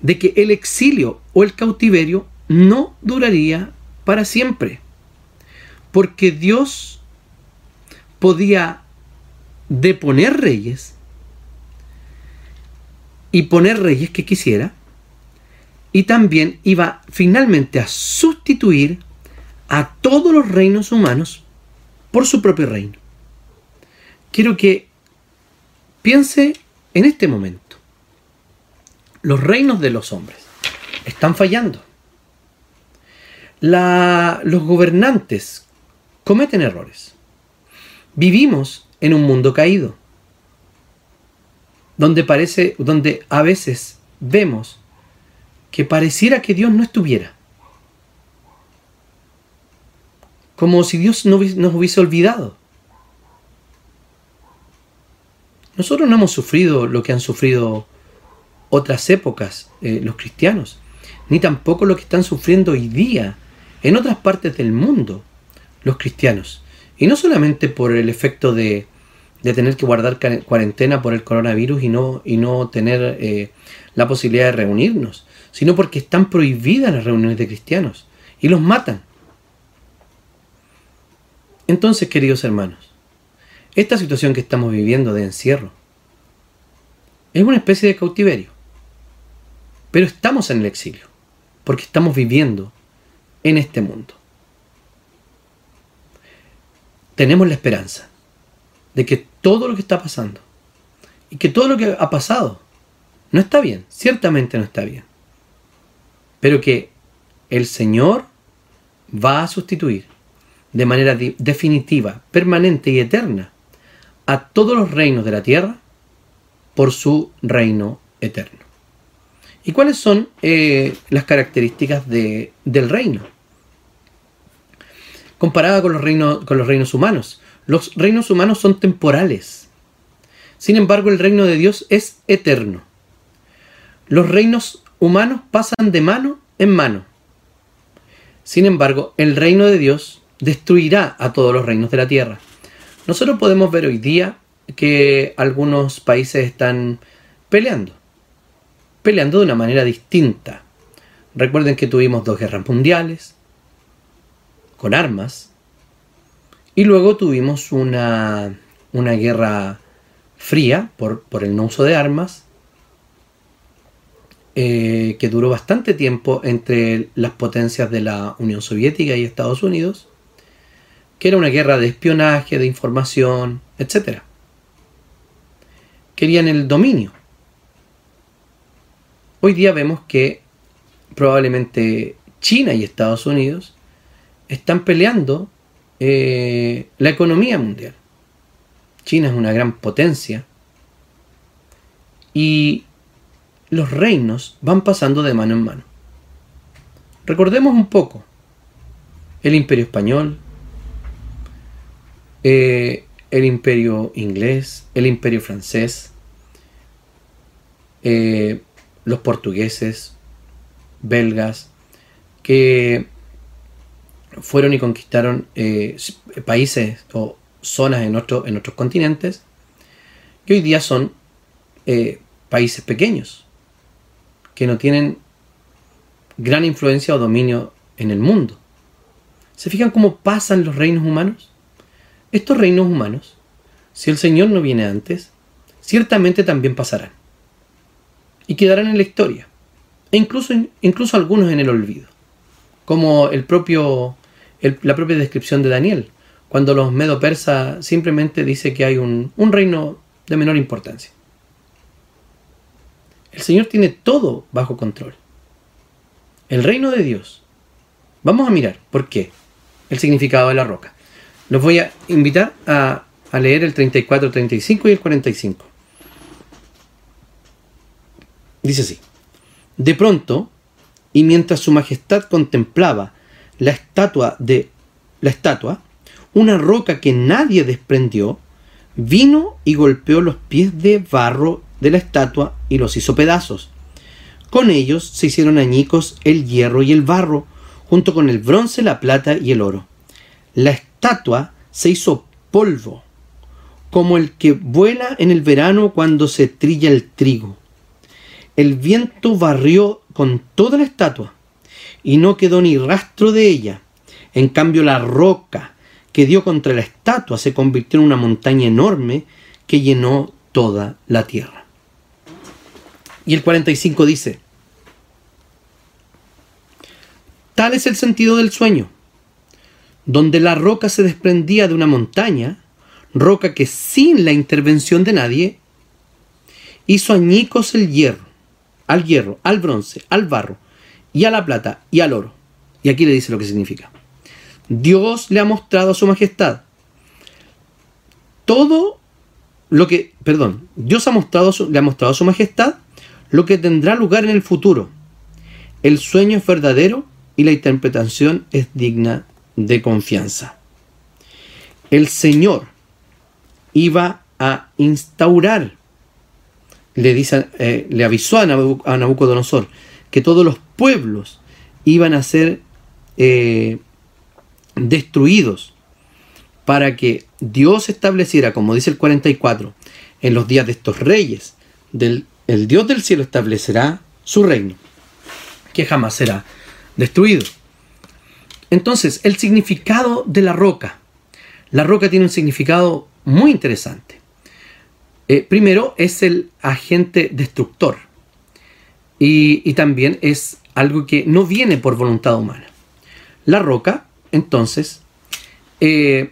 de que el exilio o el cautiverio no duraría para siempre, porque Dios podía deponer reyes y poner reyes que quisiera, y también iba finalmente a sustituir a todos los reinos humanos por su propio reino. Quiero que piense en este momento los reinos de los hombres están fallando. los gobernantes cometen errores. Vivimos en un mundo caído, donde parece, donde a veces vemos que pareciera que Dios no estuviera. Como si Dios nos hubiese olvidado. Nosotros no hemos sufrido lo que han sufrido otras épocas eh, los cristianos, ni tampoco lo que están sufriendo hoy día en otras partes del mundo los cristianos. Y no solamente por el efecto de, de tener que guardar cuarentena por el coronavirus y no, y no tener eh, la posibilidad de reunirnos, sino porque están prohibidas las reuniones de cristianos y los matan. Entonces, queridos hermanos, esta situación que estamos viviendo de encierro es una especie de cautiverio. Pero estamos en el exilio, porque estamos viviendo en este mundo. Tenemos la esperanza de que todo lo que está pasando y que todo lo que ha pasado no está bien, ciertamente no está bien, pero que el Señor va a sustituir de manera definitiva, permanente y eterna a todos los reinos de la tierra por su reino eterno. ¿Y cuáles son eh, las características del reino? Comparada con los, reinos, con los reinos humanos. Los reinos humanos son temporales. Sin embargo, el reino de Dios es eterno. Los reinos humanos pasan de mano en mano. Sin embargo, el reino de Dios destruirá a todos los reinos de la tierra. Nosotros podemos ver hoy día que algunos países están peleando, peleando de una manera distinta. Recuerden que tuvimos dos guerras mundiales con armas y luego tuvimos una, una guerra fría por, por, el no uso de armas eh, que duró bastante tiempo entre las potencias de la Unión Soviética y Estados Unidos, que era una guerra de espionaje, de información, etc querían el dominio. Hoy día vemos que probablemente China y Estados Unidos están peleando eh, la economía mundial. China es una gran potencia y los reinos van pasando de mano en mano. Recordemos un poco el imperio español, eh, el imperio inglés, el imperio francés, eh, los portugueses, belgas, que fueron y conquistaron eh, países o zonas en, en otros continentes, que hoy día son países pequeños, que no tienen gran influencia o dominio en el mundo. ¿Se fijan cómo pasan los reinos humanos? Estos reinos humanos, si el Señor no viene antes, ciertamente también pasarán. Y quedarán en la historia. E incluso, incluso algunos en el olvido. Como el propio, la propia descripción de Daniel, cuando los medo persa simplemente dice que hay un, un reino de menor importancia. El Señor tiene todo bajo control. El reino de Dios. Vamos a mirar por qué. El significado de la roca. Los voy a invitar a, leer el 34, 35 y el 45. Dice así. De pronto, y mientras su majestad contemplaba la estatua de la estatua, una roca que nadie desprendió, vino y golpeó los pies de barro de la estatua y los hizo pedazos. Con ellos se hicieron añicos el hierro y el barro, junto con el bronce, la plata y el oro. La estatua se hizo polvo, como el que vuela en el verano cuando se trilla el trigo. El viento barrió con toda la estatua y no quedó ni rastro de ella. En cambio la roca que dio contra la estatua se convirtió en una montaña enorme que llenó toda la tierra. Y el 45 dice, tal es el sentido del sueño donde la roca se desprendía de una montaña, roca que sin la intervención de nadie hizo añicos el hierro, al hierro, al bronce, al barro, y a la plata y al oro. Y aquí le dice lo que significa. Dios le ha mostrado a su majestad todo lo que, perdón, Dios ha mostrado, le ha mostrado a su majestad lo que tendrá lugar en el futuro. El sueño es verdadero y la interpretación es digna de confianza. El Señor iba a instaurar. Le, eh, le avisó a, Nabucodonosor que todos los pueblos iban a ser eh, destruidos para que Dios estableciera, como dice el 44, en los días de estos reyes, del, el Dios del cielo establecerá su reino, que jamás será destruido. Entonces, el significado de la roca. La roca tiene un significado muy interesante. Eh, primero, es el agente destructor. Y, también es algo que no viene por voluntad humana. La roca, entonces, eh,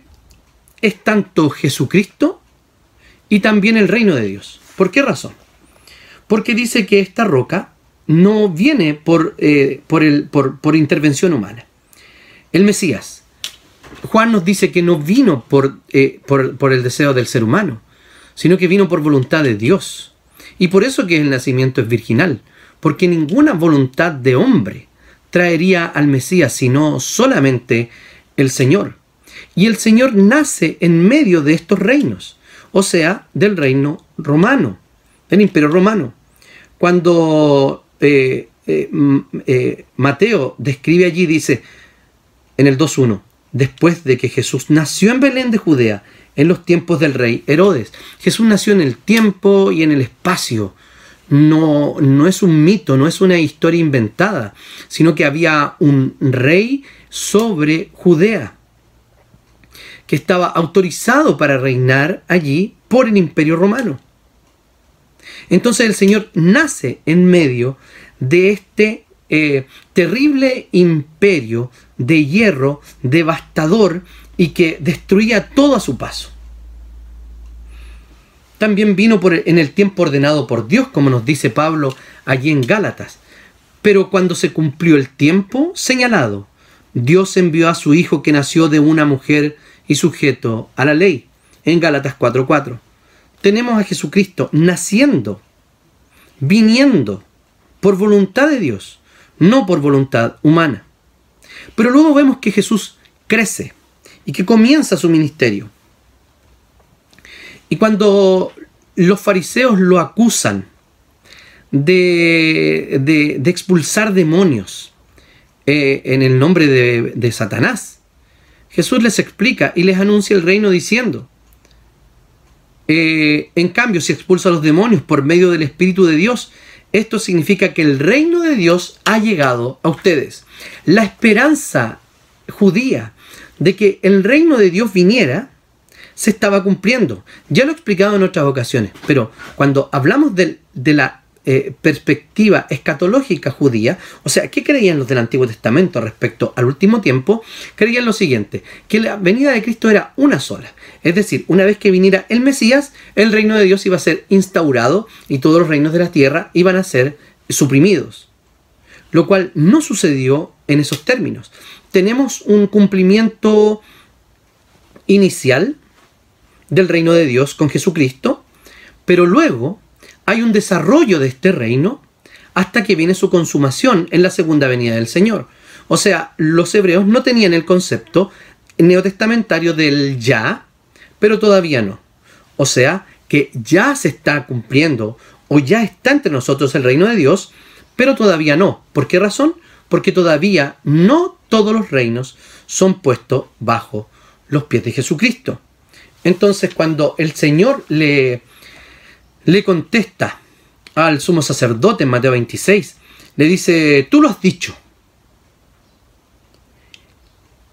es tanto Jesucristo y también el reino de Dios. ¿Por qué razón? Porque dice que esta roca no viene por, eh, por, intervención humana. El Mesías. Juan nos dice que no vino eh, por, por, el deseo del ser humano, sino que vino por voluntad de Dios. Y por eso que el nacimiento es virginal, porque ninguna voluntad de hombre traería al Mesías, sino solamente el Señor. Y el Señor nace en medio de estos reinos, o sea, del reino romano, del imperio romano. Cuando eh, eh, Mateo describe allí, dice en el 2.1, después de que Jesús nació en Belén de Judea, en los tiempos del rey Herodes. Jesús nació en el tiempo y en el espacio. No, no es un mito, no es una historia inventada, sino que había un rey sobre Judea que estaba autorizado para reinar allí por el imperio romano. Entonces el Señor nace en medio de este eh, terrible imperio de hierro devastador y que destruía todo a su paso. También vino por, en el tiempo ordenado por Dios, como nos dice Pablo allí en Gálatas. Pero cuando se cumplió el tiempo señalado, Dios envió a su Hijo que nació de una mujer y sujeto a la ley, en Gálatas 4:4 tenemos a Jesucristo naciendo, viniendo por voluntad de Dios, no por voluntad humana. Pero luego vemos que Jesús crece y que comienza su ministerio. Y cuando los fariseos lo acusan de, expulsar demonios eh, en el nombre de, de Satanás, Jesús les explica y les anuncia el reino diciendo, eh, en cambio, si expulsa a los demonios por medio del Espíritu de Dios, esto significa que el reino de Dios ha llegado a ustedes. La esperanza judía de que el reino de Dios viniera se estaba cumpliendo. Ya lo he explicado en otras ocasiones, pero cuando hablamos de, la eh, perspectiva escatológica judía, o sea, ¿qué creían los del Antiguo Testamento respecto al último tiempo? Creían lo siguiente, que la venida de Cristo era una sola. Es decir, una vez que viniera el Mesías, el reino de Dios iba a ser instaurado y todos los reinos de la tierra iban a ser suprimidos. Lo cual no sucedió en esos términos. Tenemos un cumplimiento inicial del reino de Dios con Jesucristo, pero luego hay un desarrollo de este reino hasta que viene su consumación en la segunda venida del Señor. O sea, los hebreos no tenían el concepto neotestamentario del ya, pero todavía no. O sea, que ya se está cumpliendo o ya está entre nosotros el reino de Dios, pero todavía no. ¿Por qué razón? Porque todavía no todos los reinos son puestos bajo los pies de Jesucristo. Entonces, cuando el Señor le le contesta al sumo sacerdote en Mateo 26, le dice, tú lo has dicho.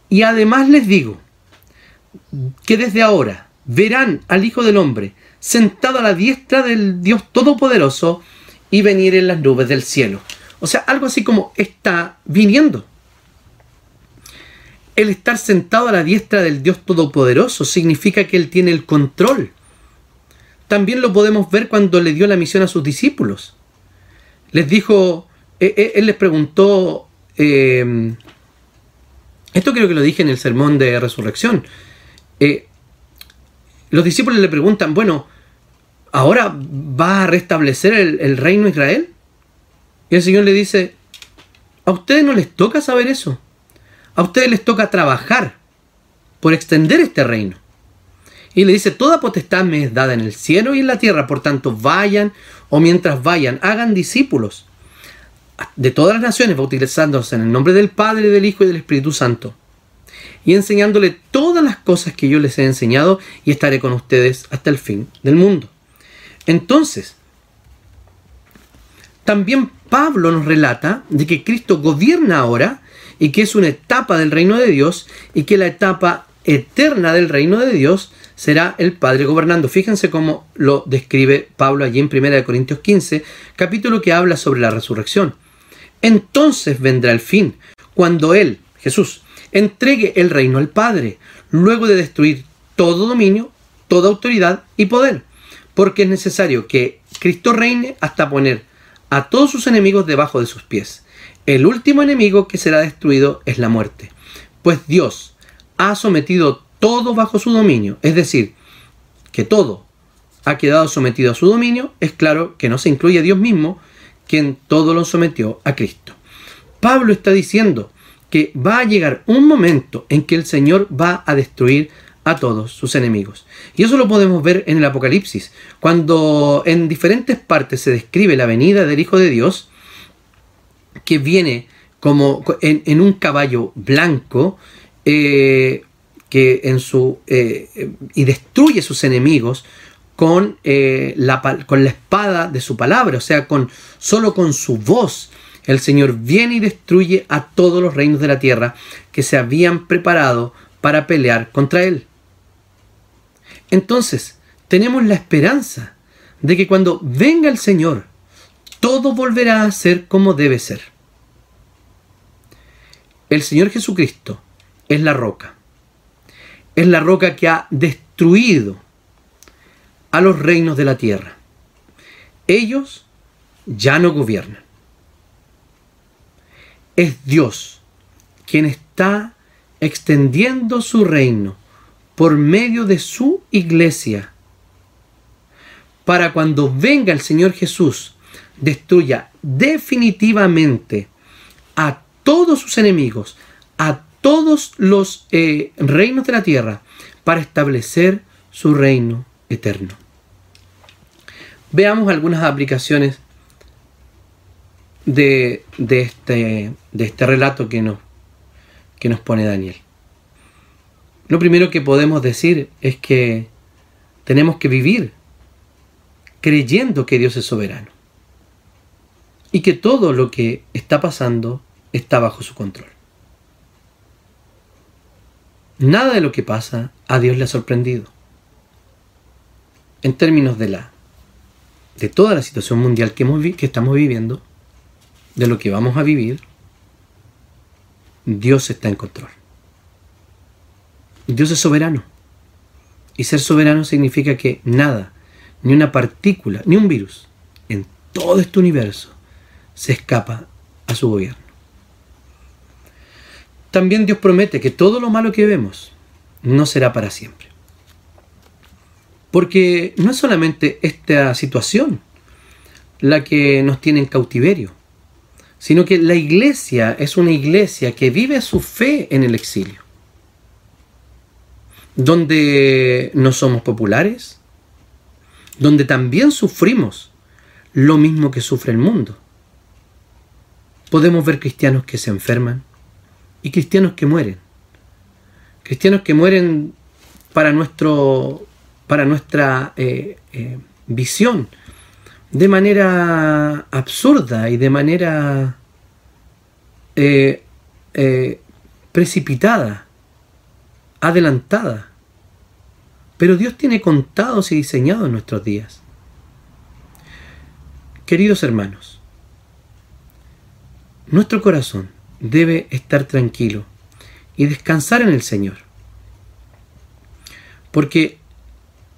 Y además les digo que desde ahora verán al Hijo del Hombre sentado a la diestra del Dios Todopoderoso y venir en las nubes del cielo. O sea, algo así como está viniendo. El estar sentado a la diestra del Dios Todopoderoso significa que Él tiene el control también lo podemos ver cuando le dio la misión a sus discípulos. Les dijo, eh, eh, él les preguntó, em, esto creo que lo dije en el sermón de resurrección, eh, los discípulos le preguntan, bueno, ¿ahora va a restablecer el, el reino de Israel? Y el Señor le dice, a ustedes no les toca saber eso, a ustedes les toca trabajar por extender este reino. Y le dice, toda potestad me es dada en el cielo y en la tierra, por tanto vayan o mientras vayan, hagan discípulos de todas las naciones, bautizándose en el nombre del Padre, del Hijo y del Espíritu Santo, y enseñándole todas las cosas que yo les he enseñado, y estaré con ustedes hasta el fin del mundo. Entonces, también Pablo nos relata de que Cristo gobierna ahora y que es una etapa del reino de Dios y que la etapa eterna del reino de Dios será el Padre gobernando. Fíjense cómo lo describe Pablo allí en 1 Corintios 15, capítulo que habla sobre la resurrección. Entonces vendrá el fin, cuando Él, Jesús, entregue el reino al Padre, luego de destruir todo dominio, toda autoridad y poder, porque es necesario que Cristo reine hasta poner a todos sus enemigos debajo de sus pies. El último enemigo que será destruido es la muerte, pues Dios ha sometido todo bajo su dominio, es decir, que todo ha quedado sometido a su dominio, es claro que no se incluye a Dios mismo, quien todo lo sometió a Cristo. Pablo está diciendo que va a llegar un momento en que el Señor va a destruir a todos sus enemigos. Y eso lo podemos ver en el Apocalipsis, cuando en diferentes partes se describe la venida del Hijo de Dios, que viene como en, un caballo blanco, eh, que en su eh, y destruye sus enemigos con, eh, la, con la espada de su palabra, o sea, con solo con su voz. El Señor viene y destruye a todos los reinos de la tierra que se habían preparado para pelear contra Él. Entonces, tenemos la esperanza de que cuando venga el Señor, todo volverá a ser como debe ser. El Señor Jesucristo es la roca. Es la roca que ha destruido a los reinos de la tierra. Ellos ya no gobiernan. Es Dios quien está extendiendo su reino por medio de su iglesia, para cuando venga el Señor Jesús, destruya definitivamente a todos sus enemigos, a todos los eh, reinos de la tierra, para establecer su reino eterno. Veamos algunas aplicaciones de, este, de este relato que nos, que nos pone Daniel. Lo primero que podemos decir es que tenemos que vivir creyendo que Dios es soberano y que todo lo que está pasando está bajo su control. Nada de lo que pasa a Dios le ha sorprendido. En términos de la de toda la situación mundial que, que estamos viviendo, de lo que vamos a vivir, Dios está en control. Dios es soberano. Y ser soberano significa que nada, ni una partícula, ni un virus, en todo este universo, se escapa a su gobierno. También Dios promete que todo lo malo que vemos no será para siempre. Porque no es solamente esta situación la que nos tiene en cautiverio, sino que la iglesia es una iglesia que vive su fe en el exilio donde no somos populares, donde también sufrimos lo mismo que sufre el mundo. Podemos ver cristianos que se enferman y cristianos que mueren. Cristianos que mueren para, nuestro, para nuestra eh, eh, visión de manera absurda y de manera eh, precipitada adelantada. Pero Dios tiene contados y diseñados nuestros días. Queridos hermanos, nuestro corazón debe estar tranquilo y descansar en el Señor. Porque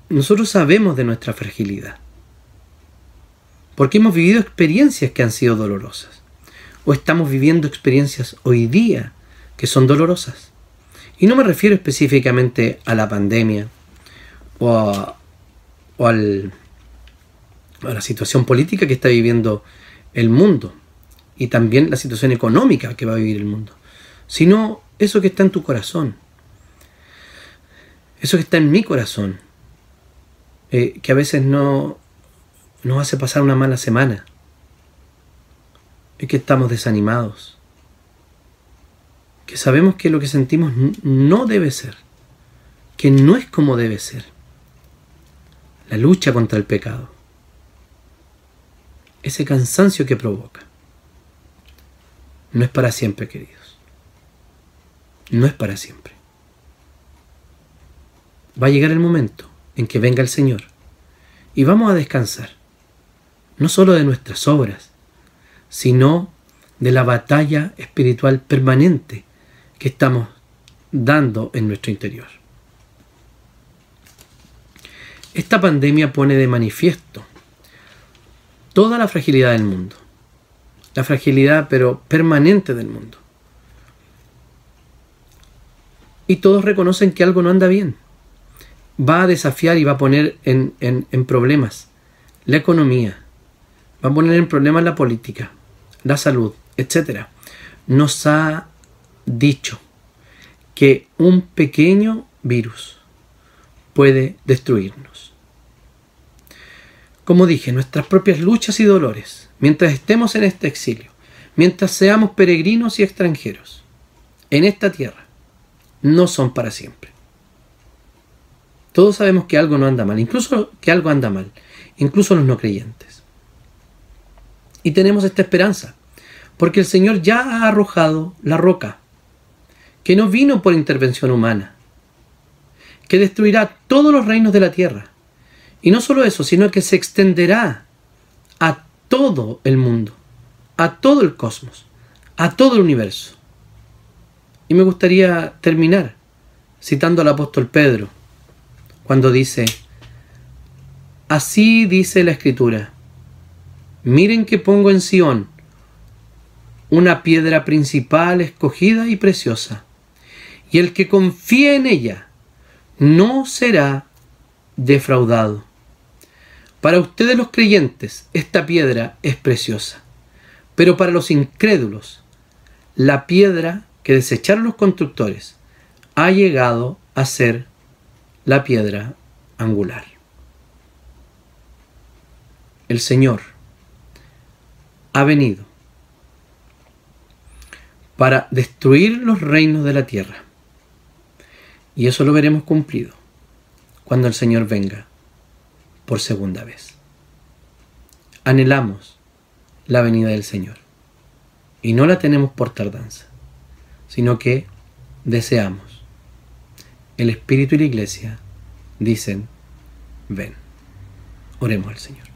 nosotros sabemos de nuestra fragilidad. Porque hemos vivido experiencias que han sido dolorosas. O estamos viviendo experiencias hoy día que son dolorosas. Y no me refiero específicamente a la pandemia o a, a la situación política que está viviendo el mundo y también la situación económica que va a vivir el mundo, sino eso que está en tu corazón, eso que está en mi corazón eh, que a veces no nos hace pasar una mala semana. Es que estamos desanimados. Que sabemos que lo que sentimos no debe ser. Que no es como debe ser. La lucha contra el pecado. Ese cansancio que provoca. No es para siempre, queridos. No es para siempre. Va a llegar el momento en que venga el Señor y vamos a descansar no solo de nuestras obras, sino de la batalla espiritual permanente que estamos dando en nuestro interior. Esta pandemia pone de manifiesto toda la fragilidad del mundo, la fragilidad pero permanente del mundo. Y todos reconocen que algo no anda bien. Va a desafiar y va a poner en, en problemas la economía, va a poner en problemas la política, la salud, etc. Nos ha dicho que un pequeño virus puede destruirnos. Como dije, nuestras propias luchas y dolores, mientras estemos en este exilio, mientras seamos peregrinos y extranjeros en esta tierra, no son para siempre. Todos sabemos que algo no anda mal, incluso que algo anda mal, incluso los no creyentes. Y tenemos esta esperanza, porque el Señor ya ha arrojado la roca, que no vino por intervención humana, que destruirá todos los reinos de la tierra. Y no solo eso, sino que se extenderá a todo el mundo, a todo el cosmos, a todo el universo. Y me gustaría terminar citando al apóstol Pedro, cuando dice, así dice la escritura, Miren que pongo en Sión una piedra principal escogida y preciosa, y el que confíe en ella no será defraudado. Para ustedes los creyentes esta piedra es preciosa, pero para los incrédulos la piedra que desecharon los constructores ha llegado a ser la piedra angular. El Señor ha venido para destruir los reinos de la tierra. Y eso lo veremos cumplido cuando el Señor venga por segunda vez. Anhelamos la venida del Señor. Y no la tenemos por tardanza, sino que deseamos. El Espíritu y la Iglesia dicen, ven. Oremos al Señor.